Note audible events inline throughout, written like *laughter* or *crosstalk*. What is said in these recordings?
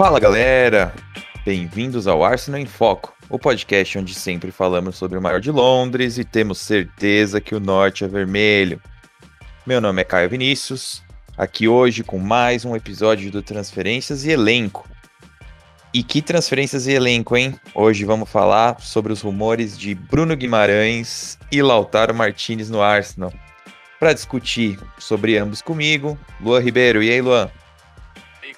Fala galera, bem-vindos ao Arsenal em Foco, o podcast onde sempre falamos sobre o maior de Londres e temos certeza que o norte é vermelho. Meu nome é Caio Vinícius, aqui hoje com mais um episódio do Transferências e Elenco. E que transferências e elenco, hein? Hoje vamos falar sobre os rumores de Bruno Guimarães e Lautaro Martinez no Arsenal. Para discutir sobre ambos comigo, Luan Ribeiro. E aí, Luan?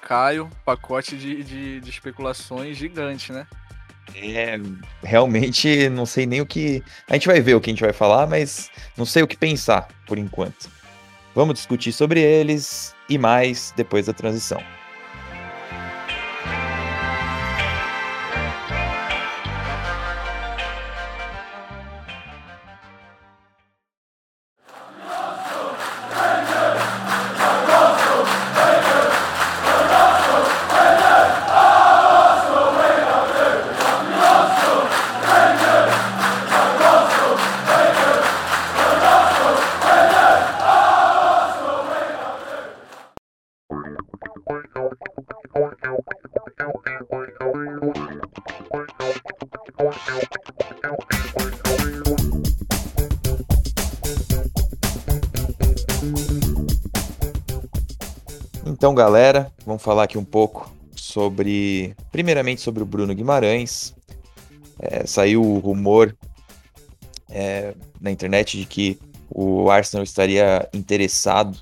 Caio, pacote de, de, de especulações gigante, né? É, realmente não sei nem o que. A gente vai ver o que a gente vai falar, mas não sei o que pensar por enquanto. Vamos discutir sobre eles e mais depois da transição. Então, galera, vamos falar aqui um pouco sobre, primeiramente sobre o Bruno Guimarães. É, saiu o rumor é, na internet de que o Arsenal estaria interessado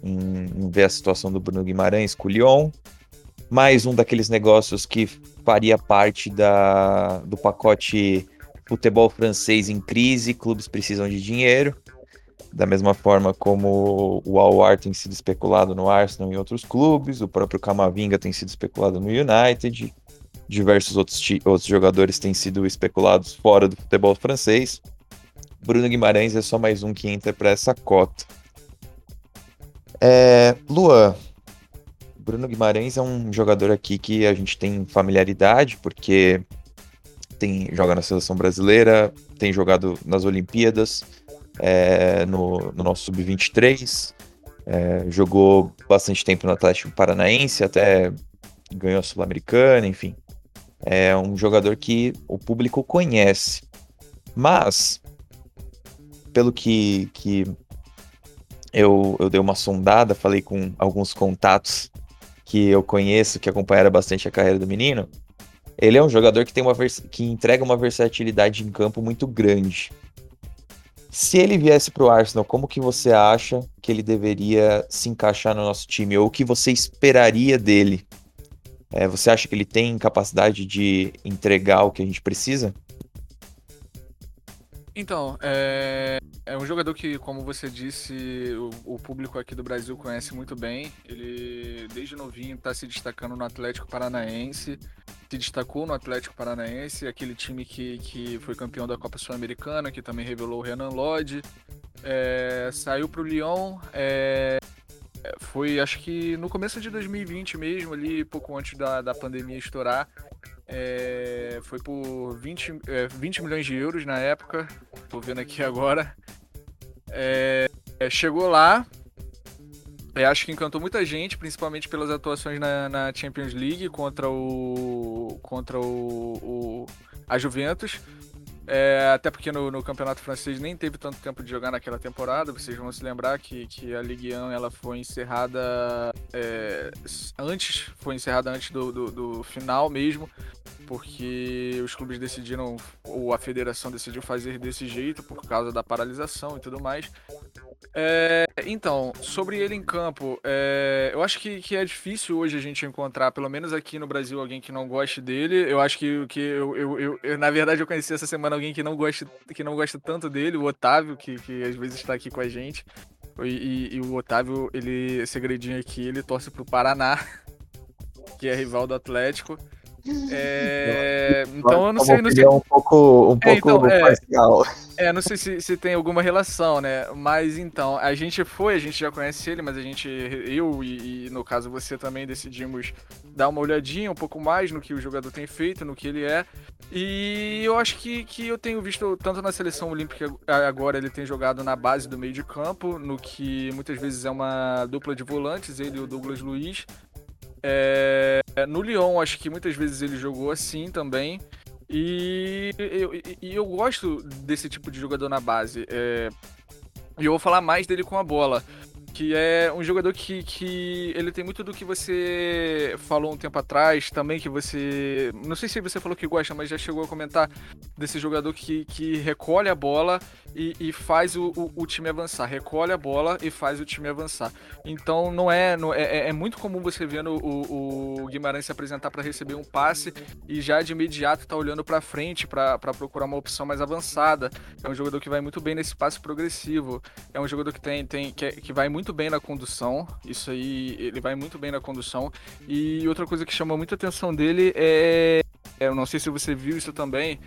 em, em, ver a situação do Bruno Guimarães com o Lyon. Mais um daqueles negócios que faria parte da, do pacote futebol francês em crise, clubes precisam de dinheiro da mesma forma como o Alwar tem sido especulado no Arsenal e em outros clubes, o próprio Camavinga tem sido especulado no United, diversos outros, outros jogadores têm sido especulados fora do futebol francês. Bruno Guimarães é só mais um que entra para essa cota. É, Luan, Bruno Guimarães é um jogador aqui que a gente tem familiaridade, porque tem joga na seleção brasileira, tem jogado nas Olimpíadas, é, no, no, nosso sub-23. É, jogou bastante tempo no Atlético Paranaense, até ganhou a Sul-Americana, enfim. É um jogador que o público conhece. Mas, pelo que, que eu, eu dei uma sondada, falei com alguns contatos que eu conheço, que acompanharam bastante a carreira do menino, ele é um jogador que tem uma que entrega uma versatilidade em campo muito grande. Se ele viesse para o Arsenal, como que você acha que ele deveria se encaixar no nosso time? Ou o que você esperaria dele? É, você acha que ele tem capacidade de entregar o que a gente precisa? Então, é, é um jogador que, como você disse, o, o, público aqui do Brasil conhece muito bem. Ele, desde novinho, está se destacando no Atlético Paranaense. Se destacou no Atlético Paranaense, aquele time que, que foi campeão da Copa Sul-Americana, que também revelou o Renan Lodge. É, saiu para o Lyon. É, foi, acho que no começo de 2020 mesmo, ali, pouco antes da, da pandemia estourar. É, foi por 20, é, 20 milhões de euros na época. Tô vendo aqui *laughs* agora. É, é, chegou lá. É, acho que encantou muita gente, principalmente pelas atuações na, na Champions League contra o. contra o, o a Juventus. É, até porque no, no, campeonato francês nem teve tanto tempo de jogar naquela temporada. Vocês vão se lembrar que, que a Ligue 1 ela foi encerrada é, antes, foi encerrada antes do, do, do, final mesmo, porque os clubes decidiram, ou a federação decidiu fazer desse jeito por causa da paralisação e tudo mais. É, então, sobre ele em campo, é, eu acho que, que, é difícil hoje a gente encontrar, pelo menos aqui no Brasil, alguém que não goste dele. Eu acho que, que eu, eu, eu, na verdade, eu conheci essa semana alguém que não gosta, que não gosta tanto dele, o Otávio, que, que às vezes está aqui com a gente. E, e, e o Otávio, ele, segredinho aqui, ele torce pro Paraná, *laughs* que é rival do Atlético. É, então eu não sei, não sei. Um pouco, um é, pouco então, parcial. É, é, não sei se, se tem alguma relação, né? Mas então, a gente foi, a gente já conhece ele, mas a gente, eu e, e, no caso você também decidimos dar uma olhadinha um pouco mais no que o jogador tem feito, no que ele é. E eu acho que, que eu tenho visto tanto na seleção olímpica agora ele tem jogado na base do meio de campo, no que muitas vezes é uma dupla de volantes, ele e o Douglas Luiz. É, no Lyon, acho que muitas vezes ele jogou assim também. E eu, e eu gosto desse tipo de jogador na base. É, e eu vou falar mais dele com a bola que é um jogador que, que ele tem muito do que você falou um tempo atrás também, que você. Não sei se você falou que gosta, mas já chegou a comentar desse jogador que, que recolhe a bola e, e faz o, o, o, time avançar. Recolhe a bola e faz o time avançar. Então não é. Não, é, é, é muito comum você ver o, o Guimarães se apresentar para receber um passe e já de imediato tá olhando para frente para procurar uma opção mais avançada. É um jogador que vai muito bem nesse passe progressivo. É um jogador que tem, tem que, que vai muito bem na condução. Isso aí, ele vai muito bem na condução. E outra coisa que chama muita atenção dele é eu não sei se você viu isso também,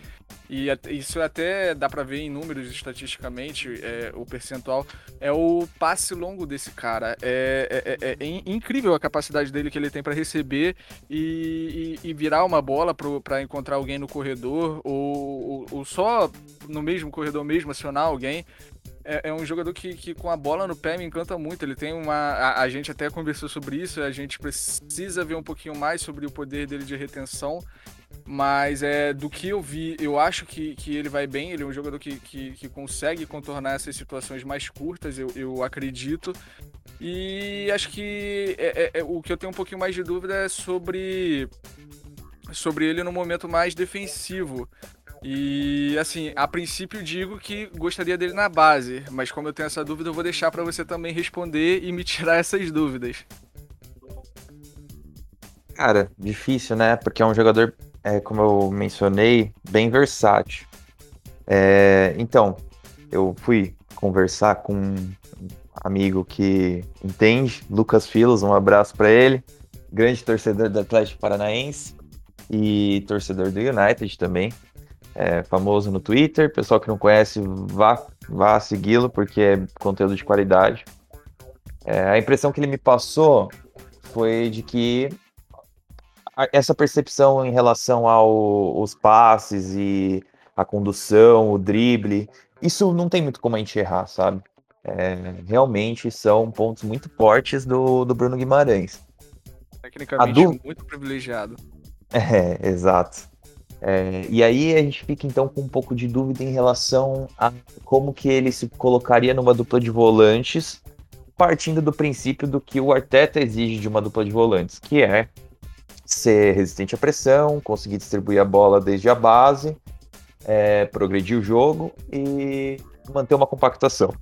e isso até dá para ver em números estatisticamente, é, o percentual, é o passe longo desse cara. É, é, é, é incrível a capacidade dele que ele tem para receber e, e, e, virar uma bola para encontrar alguém no corredor, ou, ou, ou, só no mesmo corredor mesmo acionar alguém. É, é, um jogador que, que com a bola no pé me encanta muito. Ele tem uma. A, a gente até conversou sobre isso, a gente precisa ver um pouquinho mais sobre o poder dele de retenção. Mas é do que eu vi, eu acho que, que ele vai bem. Ele é um jogador que, que, que consegue contornar essas situações mais curtas, eu, eu acredito. E acho que é, é, é, o que eu tenho um pouquinho mais de dúvida é sobre, sobre ele no momento mais defensivo. E assim, a princípio digo que gostaria dele na base, mas como eu tenho essa dúvida, eu vou deixar para você também responder e me tirar essas dúvidas. Cara, difícil, né? Porque é um jogador é, como eu mencionei, bem versátil. É, então, eu fui conversar com um amigo que entende, Lucas Filos, um abraço para ele, grande torcedor do Atlético Paranaense e torcedor do United também, é, famoso no Twitter. Pessoal que não conhece, vá, vá segui-lo porque é conteúdo de qualidade. É, a impressão que ele me passou foi de que essa percepção em relação aos passes e a condução, o drible, isso não tem muito como a gente errar, sabe? É, realmente são pontos muito fortes do, do Bruno Guimarães. Tecnicamente du... muito privilegiado. *laughs* É, exato. É, e aí a gente fica então com um pouco de dúvida em relação a como que ele se colocaria numa dupla de volantes, partindo do princípio do que o Arteta exige de uma dupla de volantes, que é ser resistente à pressão, conseguir distribuir a bola desde a base, é, progredir o jogo e manter uma compactação.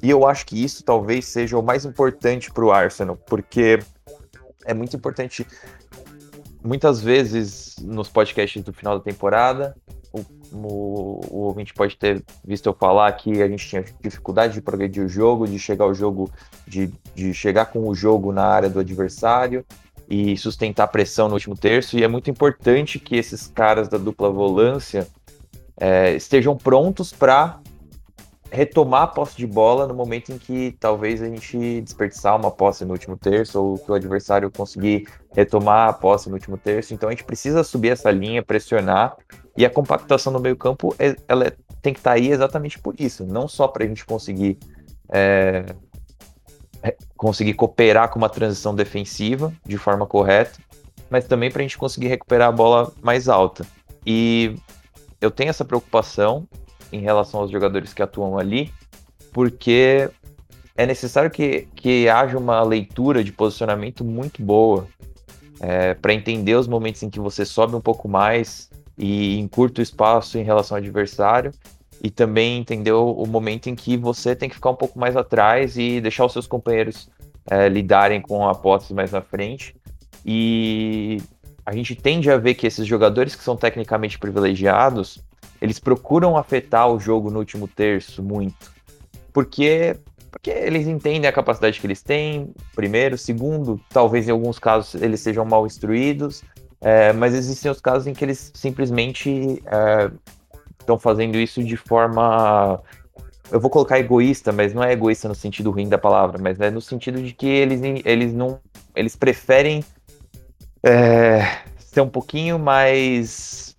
E eu acho que isso talvez seja o mais importante para o Arsenal, porque é muito importante. Muitas vezes nos podcasts do final da temporada, o, o, o ouvinte pode ter visto eu falar que a gente tinha dificuldade de progredir o jogo, de chegar ao jogo, de, de chegar com o jogo na área do adversário, e sustentar pressão no último terço. E é muito importante que esses caras da dupla volância é, estejam prontos para retomar a posse de bola no momento em que talvez a gente desperdiçar uma posse no último terço ou que o adversário conseguir retomar a posse no último terço. Então a gente precisa subir essa linha, pressionar e a compactação no meio campo é, ela tem que estar tá aí exatamente por isso, não só para a gente conseguir é, conseguir cooperar com uma transição defensiva de forma correta, mas também para a gente conseguir recuperar a bola mais alta. E eu tenho essa preocupação em relação aos jogadores que atuam ali, porque é necessário que, que haja uma leitura de posicionamento muito boa é, para entender os momentos em que você sobe um pouco mais e encurta o espaço em relação ao adversário e também entender o momento em que você tem que ficar um pouco mais atrás e deixar os seus companheiros é, lidarem com a posse mais na frente. E a gente tende a ver que esses jogadores que são tecnicamente privilegiados, eles procuram afetar o jogo no último terço muito. Porque, porque eles entendem a capacidade que eles têm, primeiro. Segundo, talvez em alguns casos eles sejam mal instruídos. É, mas existem os casos em que eles simplesmente é, estão fazendo isso de forma. Eu vou colocar egoísta, mas não é egoísta no sentido ruim da palavra, mas é no sentido de que eles, eles não. Eles preferem é, ser um pouquinho mais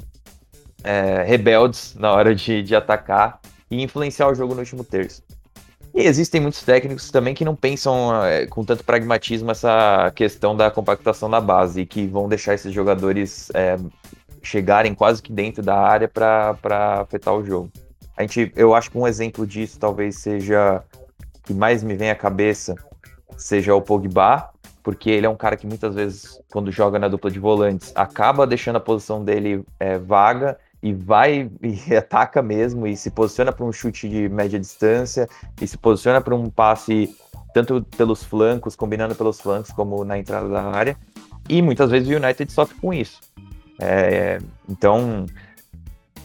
é, rebeldes na hora de, de atacar e influenciar o jogo no último terço. E existem muitos técnicos também que não pensam é, com tanto pragmatismo essa questão da compactação da base e que vão deixar esses jogadores é, chegarem quase que dentro da área para afetar o jogo. A gente, eu acho que um exemplo disso talvez seja que mais me vem à cabeça seja o Pogba, porque ele é um cara que muitas vezes, quando joga na dupla de volantes, acaba deixando a posição dele é, vaga e vai e *laughs* ataca mesmo e se posiciona para um chute de média distância e se posiciona para um passe tanto pelos flancos, combinando pelos flancos como na entrada da área. E muitas vezes o United sofre com isso. É, então,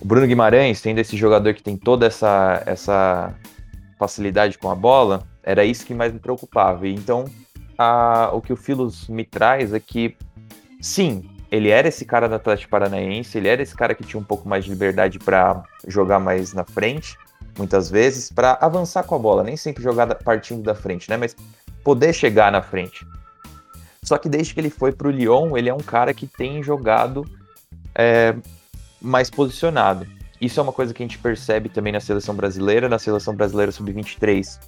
o Bruno Guimarães, tendo esse jogador que tem toda essa, essa facilidade com a bola, era isso que mais me preocupava. Então, a, o que o Filos me traz é que, sim, ele era esse cara do Atlético Paranaense, ele era esse cara que tinha um pouco mais de liberdade para jogar mais na frente, muitas vezes, para avançar com a bola, nem sempre jogar partindo da frente, né? Mas poder chegar na frente. Só que desde que ele foi para o Lyon, ele é um cara que tem jogado é, mais posicionado. Isso é uma coisa que a gente percebe também na seleção brasileira. Na seleção brasileira sub-23,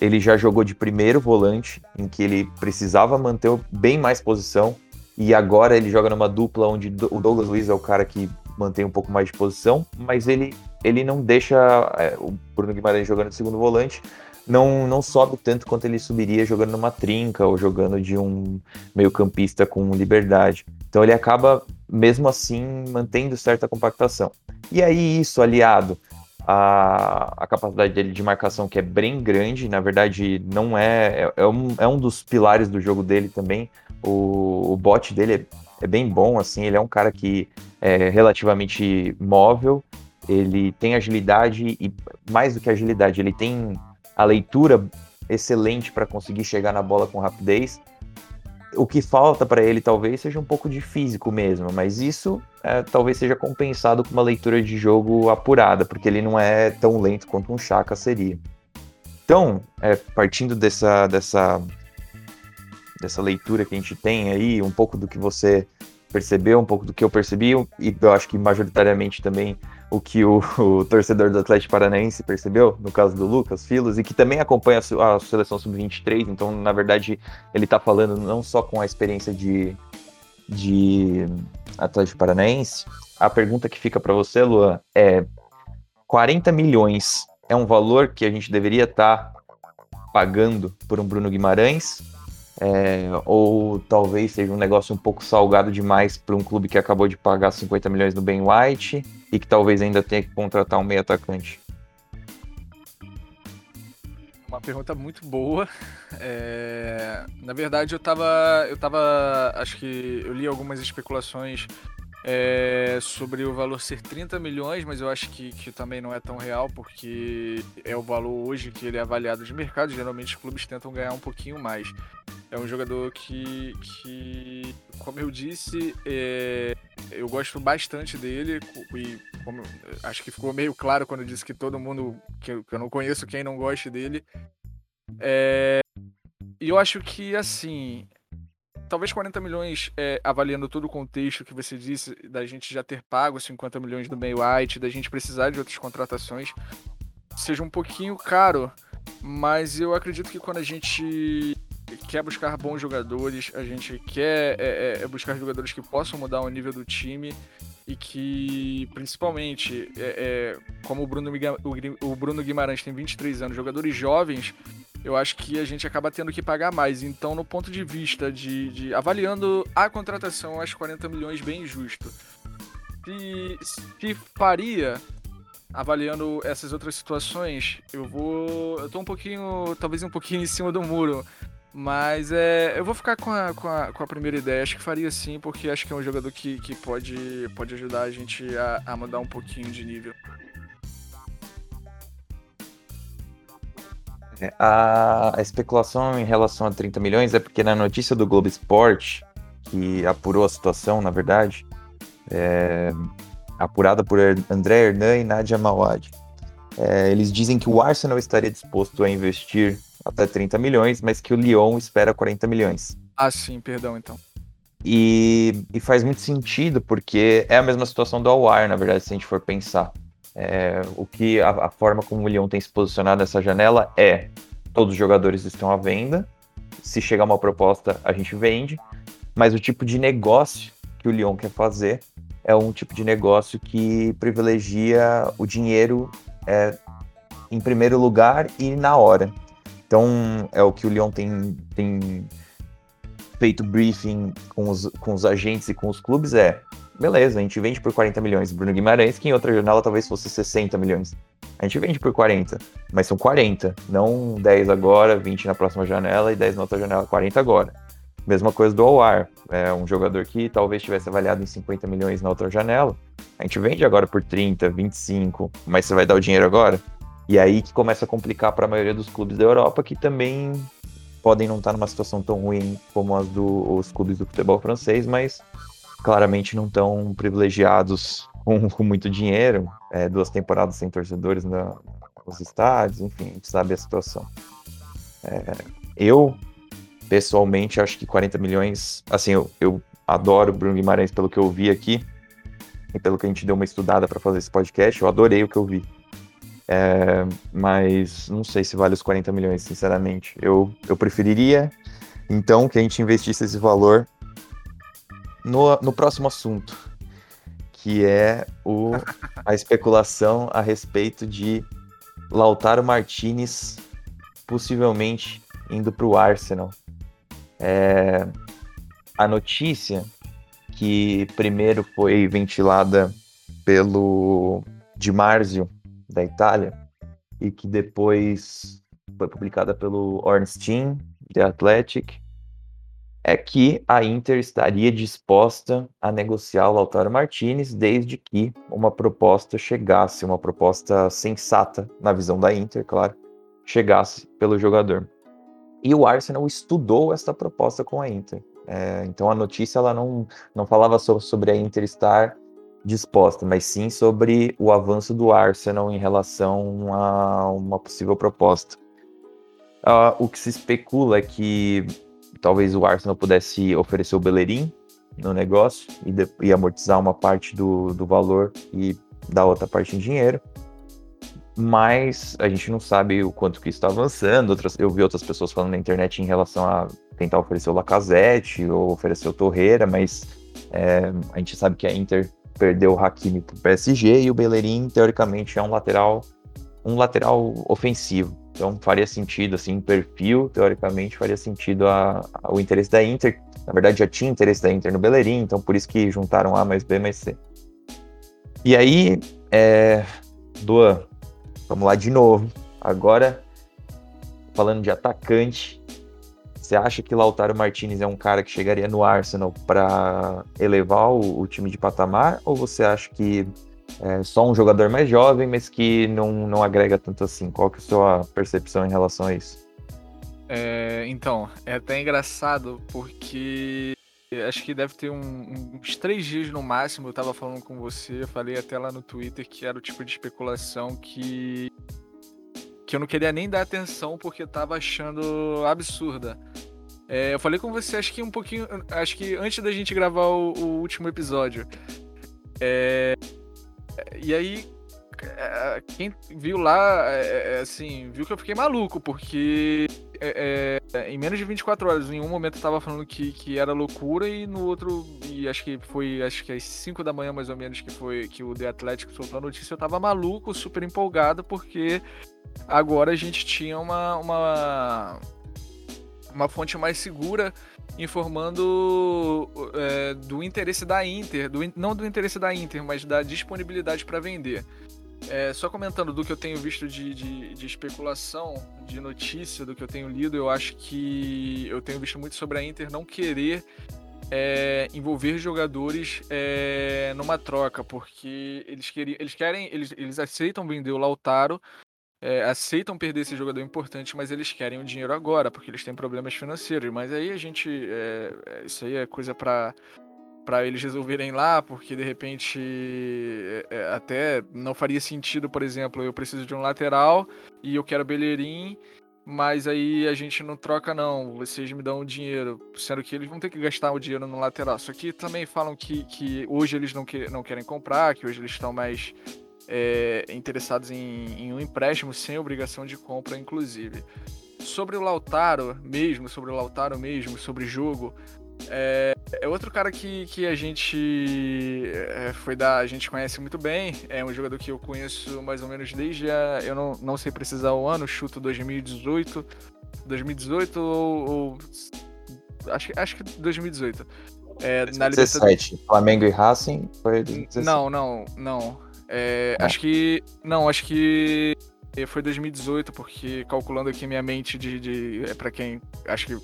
ele já jogou de primeiro volante, em que ele precisava manter bem mais posição. E agora ele joga numa dupla onde o Douglas Luiz é o cara que mantém um pouco mais de posição, mas ele, ele não deixa é, o Bruno Guimarães jogando de segundo volante, não, não sobe tanto quanto ele subiria jogando numa trinca ou jogando de um meio-campista com liberdade. Então ele acaba, mesmo assim, mantendo certa compactação. E aí, isso aliado à, à capacidade dele de marcação, que é bem grande, na verdade, não é. É, é um, é um dos pilares do jogo dele também. O, o bot dele é, é bem bom, assim, ele é um cara que é relativamente móvel, ele tem agilidade e, mais do que agilidade, ele tem a leitura excelente para conseguir chegar na bola com rapidez. O que falta para ele talvez seja um pouco de físico mesmo, mas isso é, talvez seja compensado com uma leitura de jogo apurada, porque ele não é tão lento quanto um Chaka seria. Então, é, partindo dessa, dessa, dessa leitura que a gente tem aí, um pouco do que você percebeu, um pouco do que eu percebi, e eu acho que majoritariamente também o que o, *laughs* o, torcedor do Atlético Paranaense percebeu, no caso do Lucas Filos, e que também acompanha a, a seleção sub-23, então, na verdade, ele está falando não só com a experiência de, de Atlético Paranaense. A pergunta que fica para você, Luan, é: 40 milhões é um valor que a gente deveria estar tá pagando por um Bruno Guimarães? É, ou talvez seja um negócio um pouco salgado demais para um clube que acabou de pagar 50 milhões no Ben White e que talvez ainda tenha que contratar um meio atacante? Uma pergunta muito boa. É... Na verdade, eu tava, eu tava, acho que eu li algumas especulações é, sobre o valor ser 30 milhões, mas eu acho que, que também não é tão real, porque é o valor hoje que ele é avaliado de mercado. Geralmente os clubes tentam ganhar um pouquinho mais. É um jogador que, que como eu disse, é, eu gosto bastante dele e como, acho que ficou meio claro quando eu disse que todo mundo, que eu, que eu não conheço quem não goste dele. É, e eu acho que, assim, talvez 40 milhões, é, avaliando todo o contexto que você disse, da gente já ter pago 50 milhões do May White, da gente precisar de outras contratações, seja um pouquinho caro, mas eu acredito que quando a gente quer buscar bons jogadores, a gente quer é, é, é buscar jogadores que possam mudar o nível do time e que, principalmente, é, é como o Bruno, o Bruno Guimarães tem 23 anos, jogadores jovens eu acho que a gente acaba tendo que pagar mais. Então, no ponto de vista de, de avaliando a contratação, eu acho 40 milhões bem justo. Se, se faria, avaliando essas outras situações, eu vou. Eu tô um pouquinho. talvez um pouquinho *laughs* em cima do muro. Mas é, eu vou ficar com a, com, a, com a primeira ideia. Acho que faria sim, porque acho que é um jogador que, que pode, pode ajudar a gente a, a mudar um pouquinho de nível. A, a, especulação em relação a 30 milhões é porque na notícia do Globo Esporte, que apurou a situação, na verdade, é, apurada por André Hernan e Nadia Mawad, é, eles dizem que o Arsenal estaria disposto a investir até 30 milhões, mas que o Lyon espera 40 milhões. Ah, sim, perdão, então. E, e faz muito sentido, porque é a mesma situação do Awar, na verdade, se a gente for pensar. É, o que a, a, forma como o Lyon tem se posicionado nessa janela é todos os jogadores estão à venda. Se chegar uma proposta, a gente vende. Mas o tipo de negócio que o Lyon quer fazer é um tipo de negócio que privilegia o dinheiro é, em primeiro lugar e na hora. Então, é o que o Lyon tem, tem feito briefing com os, com os agentes e com os clubes, é beleza, a gente vende por 40 milhões Bruno Guimarães, que em outra janela talvez fosse 60 milhões. A gente vende por 40, mas são 40, não 10 agora, 20 na próxima janela e 10 na outra janela, 40 agora. Mesma coisa do Awar, é um jogador que talvez tivesse avaliado em 50 milhões na outra janela. A gente vende agora por 30, 25, mas você vai dar o dinheiro agora? E aí que começa a complicar para a maioria dos clubes da Europa, que também podem não estar numa situação tão ruim como as dos clubes do futebol francês, mas claramente não estão privilegiados com, *laughs* com, muito dinheiro, é, duas temporadas sem torcedores na, nos estádios, enfim, a gente sabe a situação. É, eu, pessoalmente, acho que 40 milhões, assim, eu, eu adoro o Bruno Guimarães pelo que eu vi aqui e pelo que a gente deu uma estudada para fazer esse podcast, eu adorei o que eu vi. É, mas não sei se vale os 40 milhões, sinceramente. Eu, eu preferiria, então, que a gente investisse esse valor no, no próximo assunto, que é o, a especulação a respeito de Lautaro Martinez possivelmente indo para o Arsenal. É, a notícia que primeiro foi ventilada pelo Di Marzio, da Itália, e que depois foi publicada pelo Ornstein, The Athletic, é que a Inter estaria disposta a negociar o Lautaro Martinez desde que uma proposta chegasse, uma proposta sensata na visão da Inter, claro, chegasse pelo jogador. E o Arsenal estudou essa proposta com a Inter. É, então a notícia ela não, não falava sobre a Inter estar disposta, mas sim sobre o avanço do Arsenal em relação a uma possível proposta. Uh, o que se especula é que talvez o Arsenal pudesse oferecer o Bellerin no negócio e, de, e amortizar uma parte do, do valor e dar outra parte em dinheiro. Mas a gente não sabe o quanto que está avançando. Outras, eu vi outras pessoas falando na internet em relação a tentar oferecer o Lacazette ou oferecer o Torreira, mas é, a gente sabe que a Inter perdeu o Hakimi para o PSG e o Bellerin, teoricamente, é um lateral um lateral ofensivo. Então faria sentido, assim, perfil, teoricamente, faria sentido a, a, o interesse da Inter. Na verdade, já tinha interesse da Inter no Bellerin, então por isso que juntaram A mais B mais C. E aí, é... Duan, vamos lá de novo. Agora, falando de atacante, você acha que Lautaro Martinez é um cara que chegaria no Arsenal para elevar o, o, time de patamar? Ou você acha que é só um jogador mais jovem, mas que não, não agrega tanto assim. Qual que é a sua percepção em relação a isso? É, então, é até engraçado porque acho que deve ter um, uns três dias no máximo. Eu tava falando com você, eu falei até lá no Twitter que era o tipo de especulação que que eu não queria nem dar atenção porque tava achando absurda. É, eu falei com você, acho que um pouquinho, acho que antes da gente gravar o, o último episódio. É, e aí, é, quem viu lá, é, é, assim, viu que eu fiquei maluco, porque é, em menos de 24 horas, em um momento eu tava falando que, que era loucura, e no outro, e acho que foi, acho que às 5 da manhã mais ou menos, que foi que o The Athletic soltou a notícia, eu tava maluco, super empolgado, porque agora a gente tinha uma, uma, uma fonte mais segura informando é, do interesse da Inter, do, não do interesse da Inter, mas da disponibilidade para vender. É, só comentando do que eu tenho visto de, de, de, especulação, de notícia, do que eu tenho lido, eu acho que eu tenho visto muito sobre a Inter não querer é, envolver jogadores é, numa troca, porque eles, queriam, eles querem, eles, eles aceitam vender o Lautaro, é, aceitam perder esse jogador importante, mas eles querem o dinheiro agora, porque eles têm problemas financeiros. Mas aí a gente. É, é isso aí é coisa para para eles resolverem lá, porque de repente é, é, até não faria sentido, por exemplo, eu preciso de um lateral e eu quero Bellerin, mas aí a gente não troca não, vocês me dão o dinheiro, sendo que eles vão ter que gastar o dinheiro no lateral. Só que também falam que, que hoje eles não, que, não querem comprar, que hoje eles estão mais é, interessados em, em, um empréstimo sem obrigação de compra, inclusive. Sobre o Lautaro mesmo, sobre o Lautaro mesmo, sobre jogo, é, é outro cara que, que a gente é, foi da, a gente conhece muito bem. É um jogador que eu conheço mais ou menos desde a, eu não, não sei precisar o ano, chuto 2018, 2018 ou, ou acho, acho que 2018. É, 2017, na Flamengo e Racing foi 2017. Não, não, não. É. Acho que. Não, acho que foi 2018, porque calculando aqui minha mente de. de é para quem. Acho que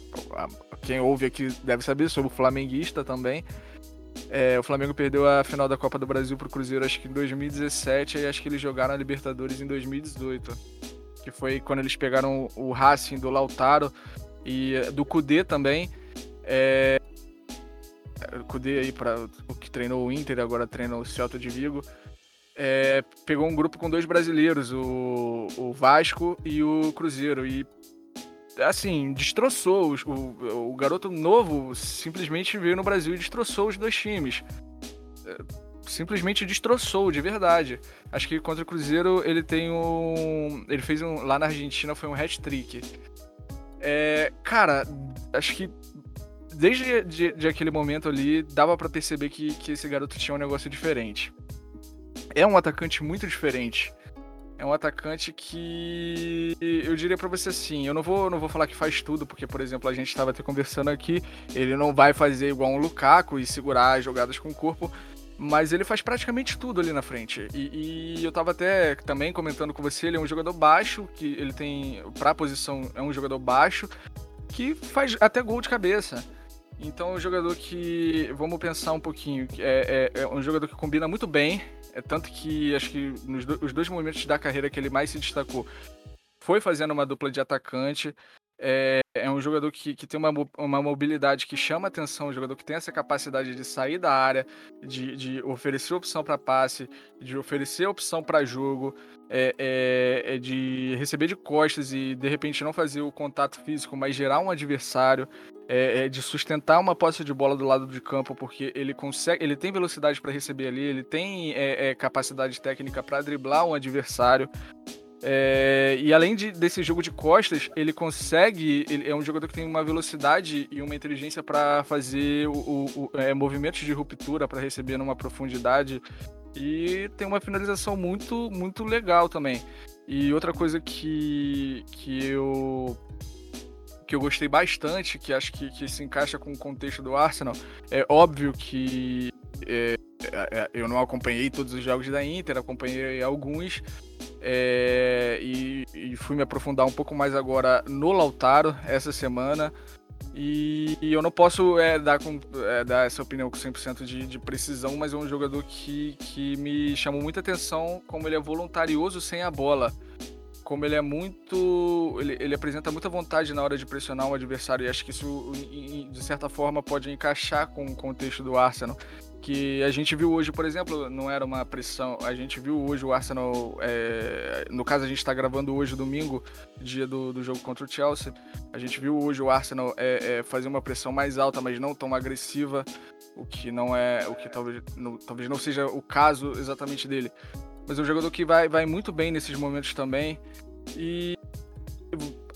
quem ouve aqui deve saber, sou flamenguista também. É, o Flamengo perdeu a final da Copa do Brasil pro Cruzeiro, acho que em 2017, e acho que eles jogaram a Libertadores em 2018. Que foi quando eles pegaram o Racing do Lautaro e do Cudê também. É, o Cudê aí, para o que treinou o Inter, agora treina o Celta de Vigo. É, pegou um grupo com dois brasileiros, o, o Vasco e o Cruzeiro. E assim, destroçou. Os, o, o garoto novo simplesmente veio no Brasil e destroçou os dois times. É, simplesmente destroçou, de verdade. Acho que contra o Cruzeiro ele tem um. Ele fez um. Lá na Argentina foi um hat-trick. É, cara, acho que desde de, de aquele momento ali dava para perceber que, que esse garoto tinha um negócio diferente. É um atacante muito diferente é um atacante que eu diria para você assim, eu não vou, não vou falar que faz tudo, porque por exemplo, a gente estava até conversando aqui, ele não vai fazer igual um Lukaku e segurar as jogadas com o corpo, mas ele faz praticamente tudo ali na frente. E, e eu estava até também comentando com você, ele é um jogador baixo, que ele tem para a posição é um jogador baixo que faz até gol de cabeça. Então, é um jogador que, vamos pensar um pouquinho, é, é, é um jogador que combina muito bem é tanto que acho que nos do, os dois momentos da carreira que ele mais se destacou foi fazendo uma dupla de atacante. É, é um jogador que, que tem uma, uma mobilidade que chama atenção, um jogador que tem essa capacidade de sair da área, de, de oferecer opção para passe, de oferecer opção para jogo, é, é, é, de receber de costas e de repente não fazer o contato físico, mas gerar um adversário é, é, de sustentar uma posse de bola do lado de campo, porque ele consegue, ele tem velocidade para receber ali, ele tem é, é capacidade técnica para driblar um adversário. É, e além de, desse jogo de costas, ele consegue. Ele é um jogador que tem uma velocidade e uma inteligência para fazer o, o, o é, movimentos de ruptura, para receber numa profundidade. E tem uma finalização muito, muito legal também. E outra coisa que, que eu que eu gostei bastante, que acho que, que se encaixa com o contexto do Arsenal, é óbvio que eu não acompanhei todos os jogos da Inter, acompanhei alguns é, e, e, fui me aprofundar um pouco mais agora no Lautaro essa semana. E, e eu não posso é, dar, com, é, dar essa opinião com 100% de, de precisão, mas é um jogador que, que me chamou muita atenção como ele é voluntarioso sem a bola como ele é muito. Ele, ele apresenta muita vontade na hora de pressionar um adversário, e acho que isso, de certa forma, pode encaixar com o contexto do Arsenal. Que a gente viu hoje, por exemplo, não era uma pressão. A gente viu hoje o Arsenal. É, no caso, a gente está gravando hoje, domingo, dia do, do jogo contra o Chelsea. A gente viu hoje o Arsenal é, é, fazer uma pressão mais alta, mas não tão agressiva o que não é o que talvez não, talvez não seja o caso exatamente dele mas é um jogador que vai, vai muito bem nesses momentos também. E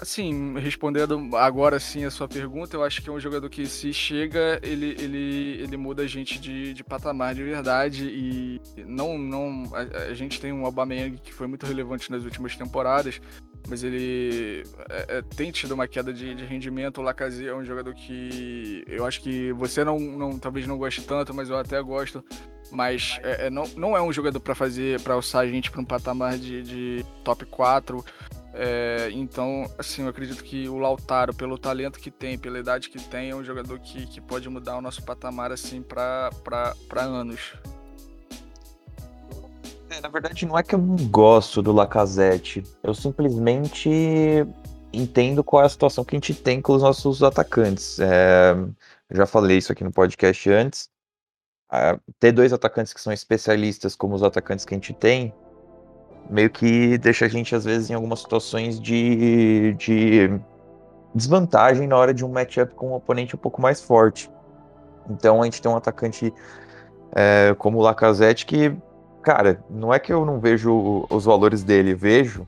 assim, respondendo agora sim a sua pergunta, eu acho que é um jogador que se chega, ele, ele, ele muda a gente de, de patamar de verdade e não não a, a gente tem um Aubameyang que foi muito relevante nas últimas temporadas, mas ele é, é, tem tido uma queda de, de rendimento. O Lacazette é um jogador que eu acho que você não, não talvez não goste tanto, mas eu até gosto. Mas é, é não, não é um jogador para fazer, para alçar a gente para um patamar de, de top 4. É, então, assim, eu acredito que o Lautaro, pelo talento que tem, pela idade que tem, é um jogador que, que pode mudar o nosso patamar assim para anos. É, na verdade, não é que eu não gosto do Lacazette. Eu simplesmente entendo qual é a situação que a gente tem com os nossos atacantes. É, já falei isso aqui no podcast antes. É, ter dois atacantes que são especialistas, como os atacantes que a gente tem, meio que deixa a gente, às vezes, em algumas situações de, de desvantagem na hora de um matchup com um oponente um pouco mais forte. Então a gente tem um atacante é, como o Lacazette que cara, não é que eu não vejo os valores dele, vejo,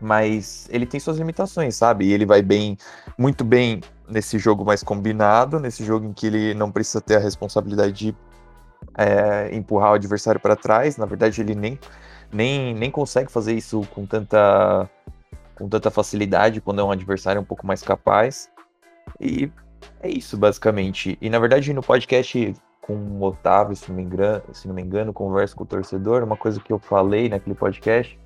mas ele tem suas limitações, sabe? E ele vai bem, muito bem nesse jogo mais combinado, nesse jogo em que ele não precisa ter a responsabilidade de é, empurrar o adversário para trás. Na verdade, ele nem, nem, nem consegue fazer isso com tanta, com tanta facilidade quando é um adversário um pouco mais capaz. E é isso, basicamente. E na verdade, no podcast com o Otávio, se não me engano, se não me engano converso com o torcedor, uma coisa que eu falei naquele podcast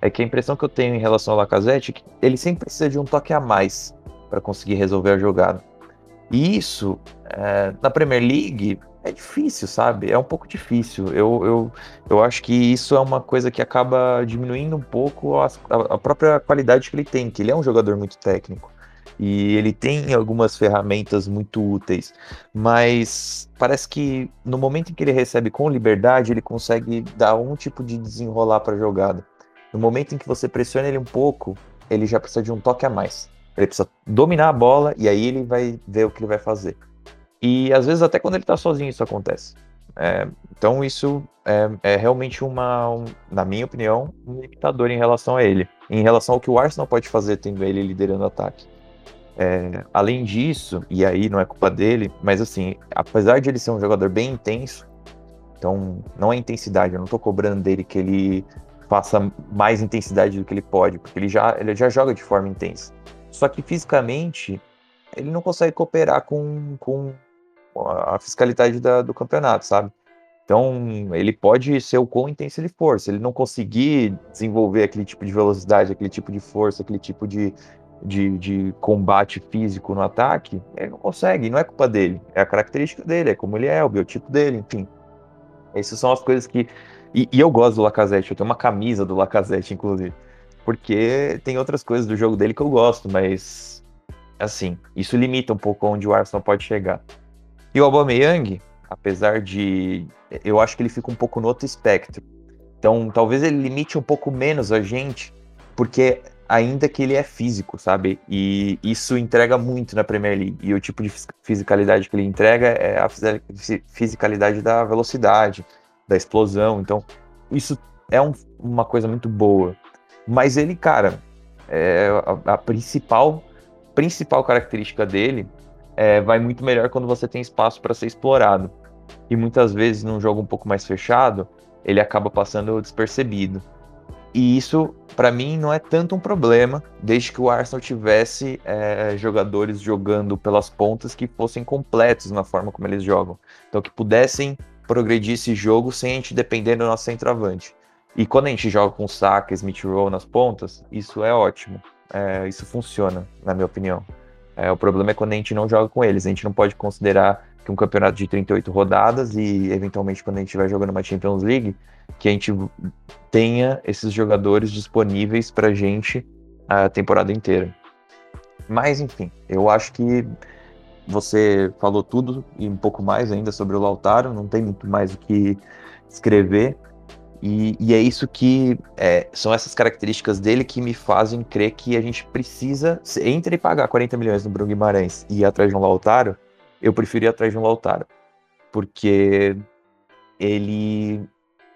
é que a impressão que eu tenho em relação ao Lacazette é que ele sempre precisa de um toque a mais para conseguir resolver a jogada. E isso, é, na Premier League, é difícil, sabe? É um pouco difícil. Eu, eu, eu acho que isso é uma coisa que acaba diminuindo um pouco a, a própria qualidade que ele tem, que ele é um jogador muito técnico. E ele tem algumas ferramentas muito úteis, mas parece que no momento em que ele recebe com liberdade, ele consegue dar um tipo de desenrolar para a jogada. No momento em que você pressiona ele um pouco, ele já precisa de um toque a mais. Ele precisa dominar a bola e aí ele vai ver o que ele vai fazer. E às vezes até quando ele está sozinho isso acontece. É, então isso é, é realmente uma, um, na minha opinião, um limitador em relação a ele. Em relação ao que o Arsenal pode fazer tendo ele liderando o ataque. É, além disso, e aí não é culpa dele, mas assim, apesar de ele ser um jogador bem intenso, então não é intensidade, eu não tô cobrando dele que ele faça mais intensidade do que ele pode, porque ele já, ele já joga de forma intensa. Só que fisicamente, ele não consegue cooperar com, com a fiscalidade da, do campeonato, sabe? Então, ele pode ser o quão intenso ele for. Se ele não conseguir desenvolver aquele tipo de velocidade, aquele tipo de força, aquele tipo de, de, de, combate físico no ataque, ele não consegue, não é culpa dele, é a característica dele, é como ele é, o biotipo dele, enfim. Essas são as coisas que. E, e eu gosto do Lacazette, eu tenho uma camisa do Lacazette, inclusive. Porque tem outras coisas do jogo dele que eu gosto, mas. Assim, isso limita um pouco onde o Arsenal pode chegar. E o Aubameyang, apesar de. Eu acho que ele fica um pouco no outro espectro. Então, talvez ele limite um pouco menos a gente, porque ainda que ele é físico, sabe? E isso entrega muito na Premier League. E o tipo de fisicalidade que ele entrega é a fisicalidade da velocidade, da explosão. Então, isso é um, uma coisa muito boa. Mas ele, cara, é a, a, principal, principal característica dele é, vai muito melhor quando você tem espaço para ser explorado. E muitas vezes, num jogo um pouco mais fechado, ele acaba passando despercebido. E isso, para mim, não é tanto um problema, desde que o Arsenal tivesse é, jogadores jogando pelas pontas que fossem completos na forma como eles jogam. Então, que pudessem progredir esse jogo sem a gente depender do nosso centroavante. E quando a gente joga com Saka, Smith Rowe nas pontas, isso é ótimo. É, isso funciona, na minha opinião. É, o problema é quando a gente não joga com eles. A gente não pode considerar que um campeonato de 38 rodadas e, eventualmente, quando a gente vai jogando uma Champions League, que a gente tenha esses jogadores disponíveis para a gente a temporada inteira. Mas, enfim, eu acho que você falou tudo e um pouco mais ainda sobre o Lautaro, não tem muito mais o que escrever. E, e é isso que é, são essas características dele que me fazem crer que a gente precisa, entre pagar 40 milhões no Bruno Guimarães e ir atrás de um Lautaro, eu prefiro ir atrás de um Lautaro. Porque ele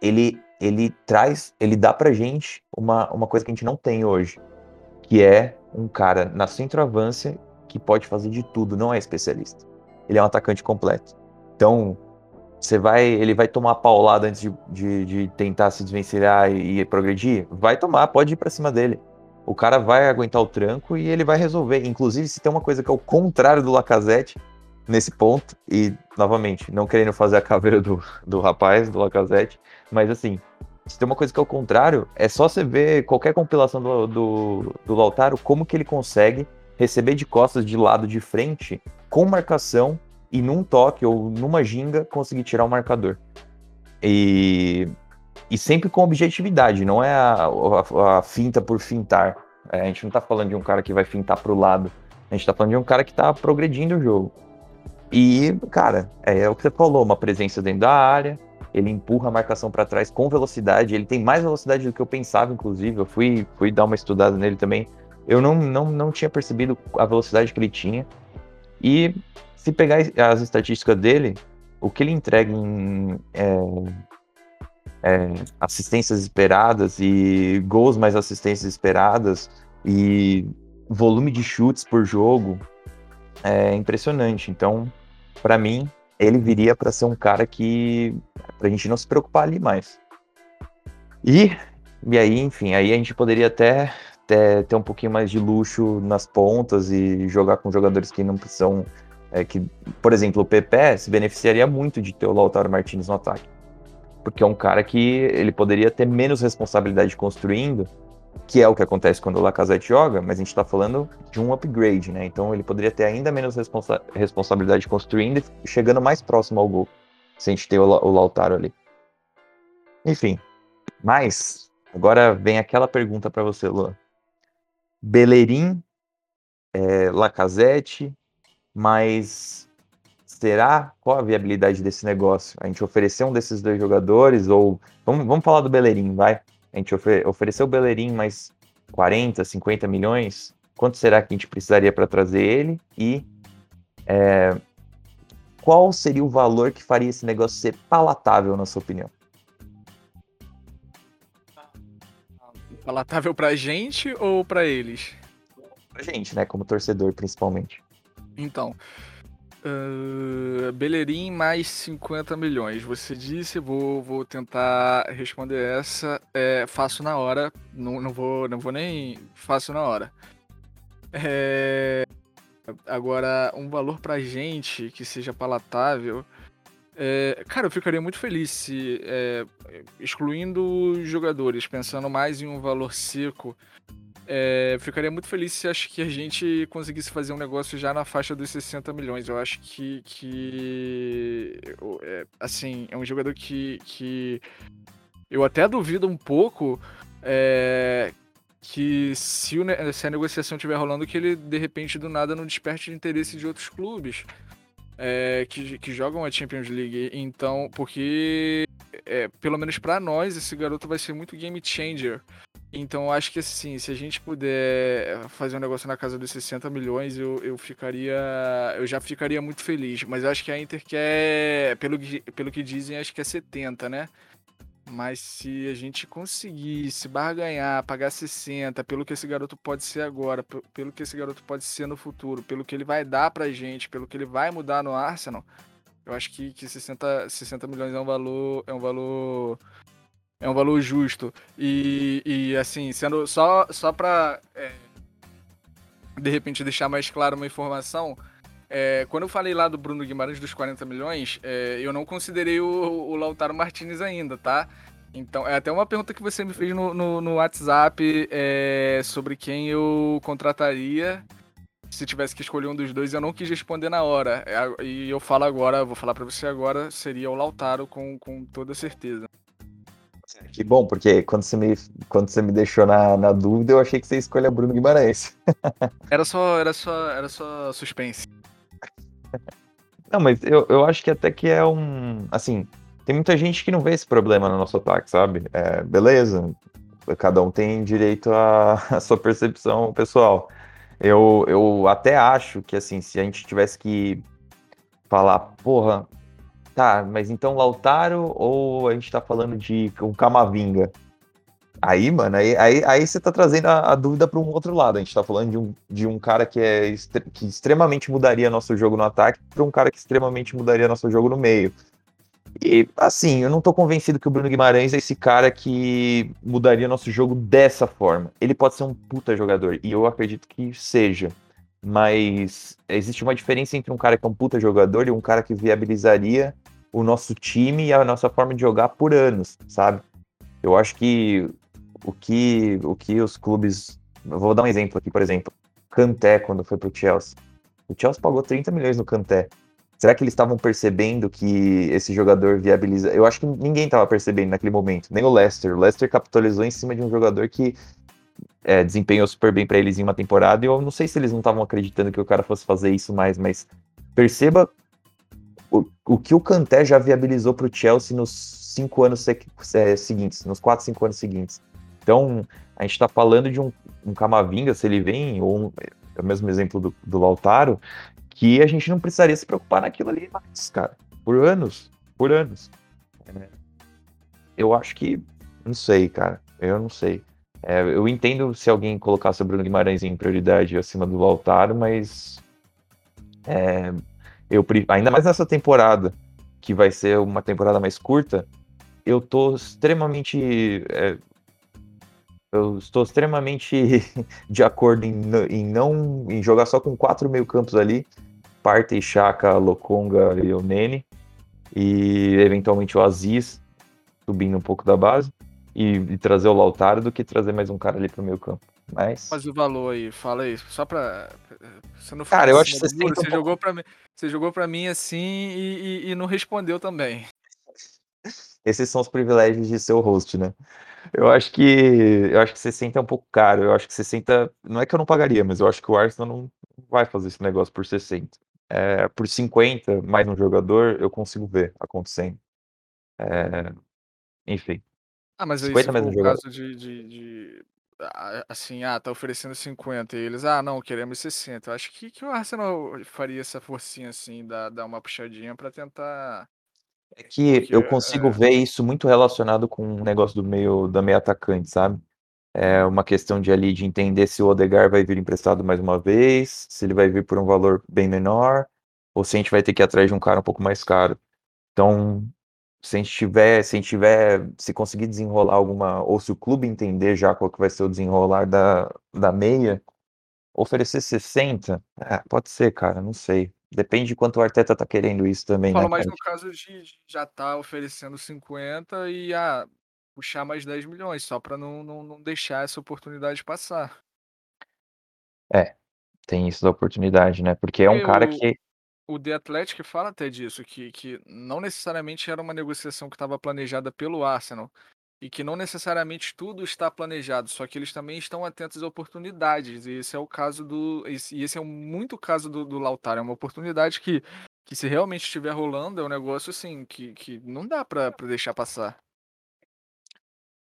ele ele traz, ele dá pra gente uma, uma coisa que a gente não tem hoje, que é um cara na centroavância que pode fazer de tudo, não é especialista. Ele é um atacante completo. Então, você vai, ele vai tomar paulada antes de, de, de tentar se desvencilhar e, e, progredir? Vai tomar, pode ir para cima dele. O cara vai aguentar o tranco e ele vai resolver. Inclusive, se tem uma coisa que é o contrário do Lacazette, nesse ponto, e novamente, não querendo fazer a caveira do, do rapaz, do Lacazette, mas assim, se tem uma coisa que é o contrário, é só você ver qualquer compilação do, do, do Lautaro, como que ele consegue receber de costas de lado de frente, com marcação, e num toque ou numa ginga conseguir tirar o marcador. E, e sempre com objetividade, não é a, a, a finta por fintar. É, a gente não tá falando de um cara que vai fintar pro lado, a gente tá falando de um cara que tá progredindo o jogo. E, cara, é, é o que você falou, uma presença dentro da área, ele empurra a marcação para trás com velocidade, ele tem mais velocidade do que eu pensava, inclusive, eu fui, fui dar uma estudada nele também, eu não, não, não tinha percebido a velocidade que ele tinha, e se pegar as estatísticas dele, o que ele entrega em, é, é, assistências esperadas e gols mais assistências esperadas e volume de chutes por jogo é impressionante. Então, para mim, ele viria para ser um cara que pra gente não se preocupar ali mais. E, e aí, enfim, aí a gente poderia até ter, ter um pouquinho mais de luxo nas pontas e jogar com jogadores que não precisam. É, que, por exemplo, o PP se beneficiaria muito de ter o Lautaro Martinez no ataque. Porque é um cara que ele poderia ter menos responsabilidade construindo que é o que acontece quando o Lacazette joga, mas a gente está falando de um upgrade, né? Então ele poderia ter ainda menos responsa responsabilidade construindo e chegando mais próximo ao gol, se a gente ter o, o Lautaro ali. Enfim, mas agora vem aquela pergunta para você, Luan. Bellerin, é, Lacazette, mas será qual a viabilidade desse negócio? A gente oferecer um desses dois jogadores ou vamos, vamos falar do Bellerin, vai? a gente ofer ofereceu o Bellerin mais 40, 50 milhões, quanto será que a gente precisaria para trazer ele? E é, qual seria o valor que faria esse negócio ser palatável, na sua opinião? Palatável pra gente ou para eles? Pra gente, né? Como torcedor, principalmente. Então, Uh, Bellerin mais 50 milhões. Você disse, vou, vou tentar responder essa. É, faço na hora. Não, não, vou, não vou nem. Faço na hora. É, agora, um valor pra gente que seja palatável. É, cara, eu ficaria muito feliz se, é, excluindo os jogadores, pensando mais em um valor seco, é, ficaria muito feliz se acho que a gente conseguisse fazer um negócio já na faixa dos 60 milhões. Eu acho que, que é, assim, é um jogador que, que eu até duvido um pouco é, que se, o, se, a negociação estiver rolando, que ele de repente do nada não desperte interesse de outros clubes é, que, que jogam a Champions League. Então, porque é, pelo menos para nós, esse garoto vai ser muito game changer. Então eu acho que assim, se a gente puder fazer um negócio na casa dos 60 milhões, eu, eu ficaria. Eu já ficaria muito feliz. Mas eu acho que a Inter quer, pelo, pelo que dizem, acho que é 70, né? Mas se a gente conseguisse barganhar, pagar 60, pelo que esse garoto pode ser agora, pelo que esse garoto pode ser no futuro, pelo que ele vai dar pra gente, pelo que ele vai mudar no Arsenal, eu acho que, que 60, 60 milhões é um valor. É um valor é um valor justo. E, e assim, sendo só, só para é, de repente deixar mais claro uma informação, é, quando eu falei lá do Bruno Guimarães dos 40 milhões, é, eu não considerei o, o, Lautaro Martinez ainda, tá? Então, é até uma pergunta que você me fez no, no, no WhatsApp é, sobre quem eu contrataria se tivesse que escolher um dos dois. Eu não quis responder na hora. É, e eu falo agora, vou falar para você agora, seria o Lautaro com, com toda certeza. Que bom, porque quando você me, quando você me deixou na, na dúvida, eu achei que você ia escolher Bruno Guimarães. *laughs* era só, era só, era só suspense. Não, mas eu, eu acho que até que é um. Assim, tem muita gente que não vê esse problema no nosso ataque, sabe? É, beleza, cada um tem direito à, *laughs* sua percepção pessoal. Eu, eu até acho que, assim, se a gente tivesse que falar, porra, Tá, mas então Lautaro ou a gente tá falando de um Camavinga? Aí, mano, aí, aí, aí você tá trazendo a, a dúvida para um outro lado. A gente tá falando de um, de um cara que, é que extremamente mudaria nosso jogo no ataque para um cara que extremamente mudaria nosso jogo no meio. E, assim, eu não tô convencido que o Bruno Guimarães é esse cara que mudaria nosso jogo dessa forma. Ele pode ser um puta jogador, e eu acredito que seja. Mas existe uma diferença entre um cara que é um puta jogador e um cara que viabilizaria o nosso time e a nossa forma de jogar por anos, sabe? Eu acho que o que, o que os clubes. vou dar um exemplo aqui, por exemplo. Kanté, quando foi pro Chelsea. O Chelsea pagou 30 milhões no Kanté. Será que eles estavam percebendo que esse jogador viabiliza? Eu acho que ninguém estava percebendo naquele momento, nem o Leicester. O Leicester capitalizou em cima de um jogador que é, desempenhou super bem para eles em uma temporada. E eu não sei se eles não estavam acreditando que o cara fosse fazer isso mais, mas perceba o, o que o Kanté já viabilizou para o Chelsea nos cinco anos é, seguintes, nos quatro, cinco anos seguintes. Então, a gente está falando de um, um Camavinga, se ele vem, ou um, é o mesmo exemplo do, do Lautaro, que a gente não precisaria se preocupar naquilo ali mais, cara, por anos, por anos. É, eu acho que. Não sei, cara. Eu não sei. É, eu entendo se alguém colocasse o Bruno Guimarães em prioridade acima do Lautaro, mas. É, eu, ainda mais nessa temporada, que vai ser uma temporada mais curta, eu tô extremamente. É, eu estou extremamente *laughs* de acordo em, em, não em jogar só com quatro meio-campos ali, Partey, Chaka, Lokonga e o Nene, e eventualmente o Aziz subindo um pouco da base e, e, trazer o Lautaro do que trazer mais um cara ali pro meio campo. Mas... Mas o valor aí, fala aí, só pra. Você não Cara, eu acho que você, muro, você, jogou pra mim, você jogou pra mim assim e, e, e, não respondeu também. Esses são os privilégios de ser o host, né? Eu acho que eu acho que 60 é um pouco caro. Eu acho que 60. Não é que eu não pagaria, mas eu acho que o Arsenal não vai fazer esse negócio por 60. É, por 50, mais um jogador, eu consigo ver acontecendo. É, enfim. Ah, mas aí se for o caso de, de, de, assim, ah, tá oferecendo 50 e eles, ah, não, queremos 60. Eu acho que, que o Arsenal faria essa forcinha assim, dar, dar uma puxadinha para tentar. É que Porque, eu consigo é... ver isso muito relacionado com o um negócio do meio da meio atacante, sabe? É uma questão de ali de entender se o Odegar vai vir emprestado mais uma vez, se ele vai vir por um valor bem menor, ou se a gente vai ter que ir atrás de um cara um pouco mais caro. Então, se a gente tiver, se a gente tiver, se conseguir desenrolar alguma, ou se o clube entender já qual que vai ser o desenrolar da, da meia, oferecer 60, é, pode ser, cara, não sei. Depende de quanto o Arteta tá querendo isso também, Falo né, mais no caso de, já tá oferecendo 50 e ah, puxar mais 10 milhões, só para não, não, não deixar essa oportunidade passar. É, tem isso da oportunidade, né? Porque é um cara que o The Athletic fala até disso, que, que não necessariamente era uma negociação que estava planejada pelo Arsenal. E que não necessariamente tudo está planejado, só que eles também estão atentos a oportunidades. E esse é o caso do. Esse, e esse é muito caso do, do Lautaro. É uma oportunidade que, que, se realmente estiver rolando, é um negócio assim que, que não dá para deixar passar.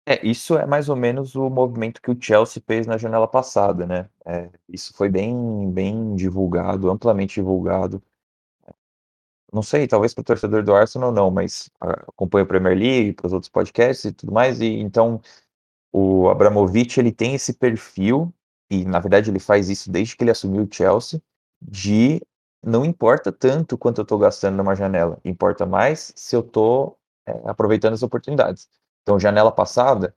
É, isso é mais ou menos o movimento que o Chelsea fez na janela passada, né? É, isso foi bem, bem divulgado, amplamente divulgado não sei, talvez para o torcedor do Arsenal não, mas acompanha a Premier League, para os outros podcasts e tudo mais, e então o Abramovich ele tem esse perfil, e na verdade ele faz isso desde que ele assumiu o Chelsea, de não importa tanto quanto eu estou gastando numa janela, importa mais se eu estou é, aproveitando as oportunidades. Então, janela passada,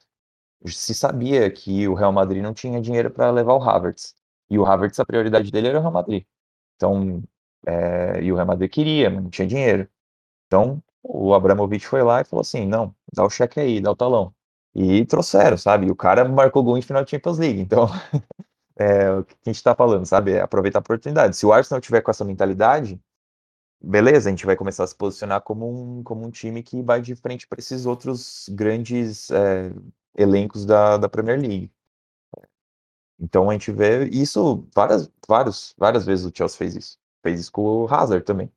se sabia que o Real Madrid não tinha dinheiro para levar o Havertz, e o Havertz, a prioridade dele era o Real Madrid. Então, é, e o Real Madrid queria, mas não tinha dinheiro. Então, o Abramovich foi lá e falou assim: não, dá o cheque aí, dá o talão. E trouxeram, sabe? E o cara marcou gol em final de Champions League. Então, é *laughs* o que a gente está falando, sabe? É aproveitar a oportunidade. Se o Arsenal tiver com essa mentalidade, beleza, a gente vai começar a se posicionar como um, como um time que vai de frente para esses outros grandes é, elencos da, da Premier League. Então a gente vê isso várias, várias, várias vezes o Chelsea fez isso fez isso com o Hazard também.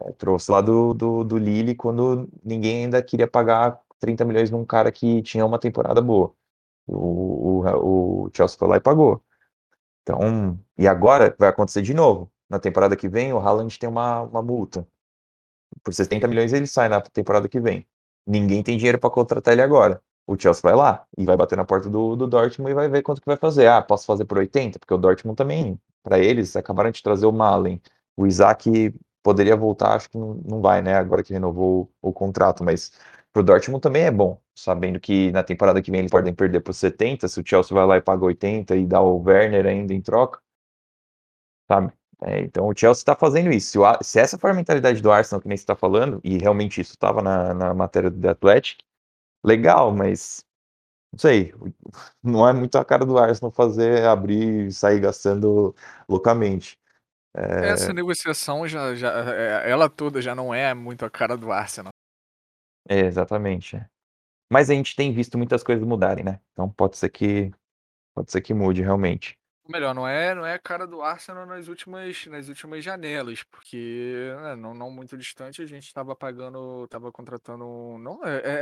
É, trouxe lá do, do, do Lille quando ninguém ainda queria pagar 30 milhões num cara que tinha uma temporada boa. O, o, o Chelsea foi lá e pagou. Então, e agora vai acontecer de novo. Na temporada que vem, o Haaland tem uma, uma multa. Por 70 milhões ele sai na temporada que vem. Ninguém tem dinheiro para contratar ele agora. O Chelsea vai lá e vai bater na porta do, do Dortmund e vai ver quanto que vai fazer. Ah, posso fazer por 80? Porque o Dortmund também, para eles, acabaram de trazer o Malen, o Isaac poderia voltar, acho que não, não vai, né? Agora que renovou o, o contrato, mas pro Dortmund também é bom, sabendo que na temporada que vem eles podem perder por 70, se o Chelsea vai lá e paga 80 e dá o Werner ainda em troca, sabe? É, então o Chelsea está fazendo isso. Se, o, se, essa for a mentalidade do Arsenal, que nem você está falando, e realmente isso estava na, na matéria do The Athletic, legal, mas não sei, *laughs* não é muito a cara do Arsenal fazer abrir e sair gastando loucamente. É... Essa negociação já, já, é, ela toda já não é muito a cara do Arsenal. É, exatamente. Mas a gente tem visto muitas coisas mudarem, né? Então pode ser que pode ser que mude realmente. Melhor, não é, não é a cara do Arsenal nas últimas, nas últimas janelas, porque né, não, não muito distante a gente estava pagando, estava contratando, não, é, é,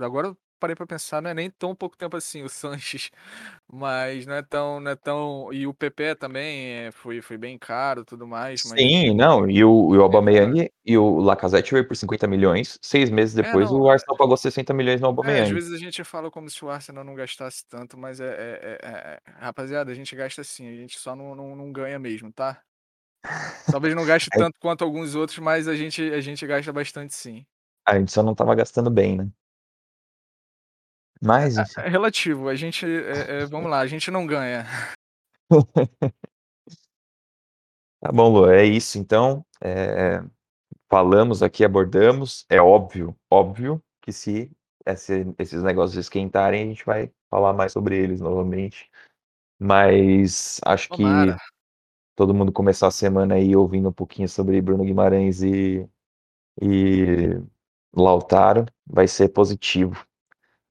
é agora parei para pensar, não é nem tão pouco tempo assim o Sanches, *laughs* mas não é tão, não é tão e o PP também é, foi, foi bem caro, tudo mais. Sim, mas... não, e o, e o Aubameyang e o Lacazette veio por 50 milhões, seis meses é, depois é, não, o Arsenal pagou 60 milhões no Aubameyang. É, às vezes a gente fala como se o Arsenal não gastasse tanto, mas é, é, é rapaziada, a gente gasta sim, a gente só não, não, não ganha mesmo, tá? Talvez não gaste *laughs* tanto quanto alguns outros, mas a gente, a gente gasta bastante sim. A gente só não tava gastando bem, né? Mas, é, é relativo, a gente, é, é, vamos lá, a gente não ganha. *laughs* tá bom, Lu, é isso então. É, falamos aqui, abordamos. É óbvio, óbvio que se esse, esses negócios esquentarem, a gente vai falar mais sobre eles novamente. Mas acho Tomara. que todo mundo começar a semana aí ouvindo um pouquinho sobre Bruno Guimarães e, e Lautaro vai ser positivo.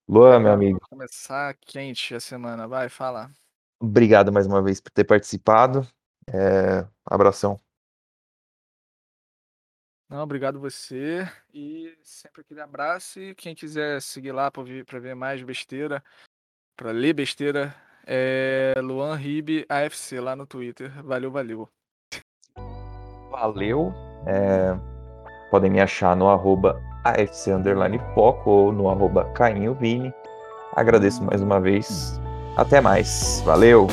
Luan, meu amigo. Começar quente a semana, vai, fala. Obrigado mais uma vez por ter participado. É... Abração. Não, obrigado você. E sempre aquele abraço. E quem quiser seguir lá para ver, ver mais besteira, para ler besteira, é Luan Ribe AFC lá no Twitter. Valeu, valeu. Valeu. É... Podem me achar no arroba AFC Underline Foco ou no arroba Cainho Vini. Agradeço mais uma vez. Até mais. Valeu!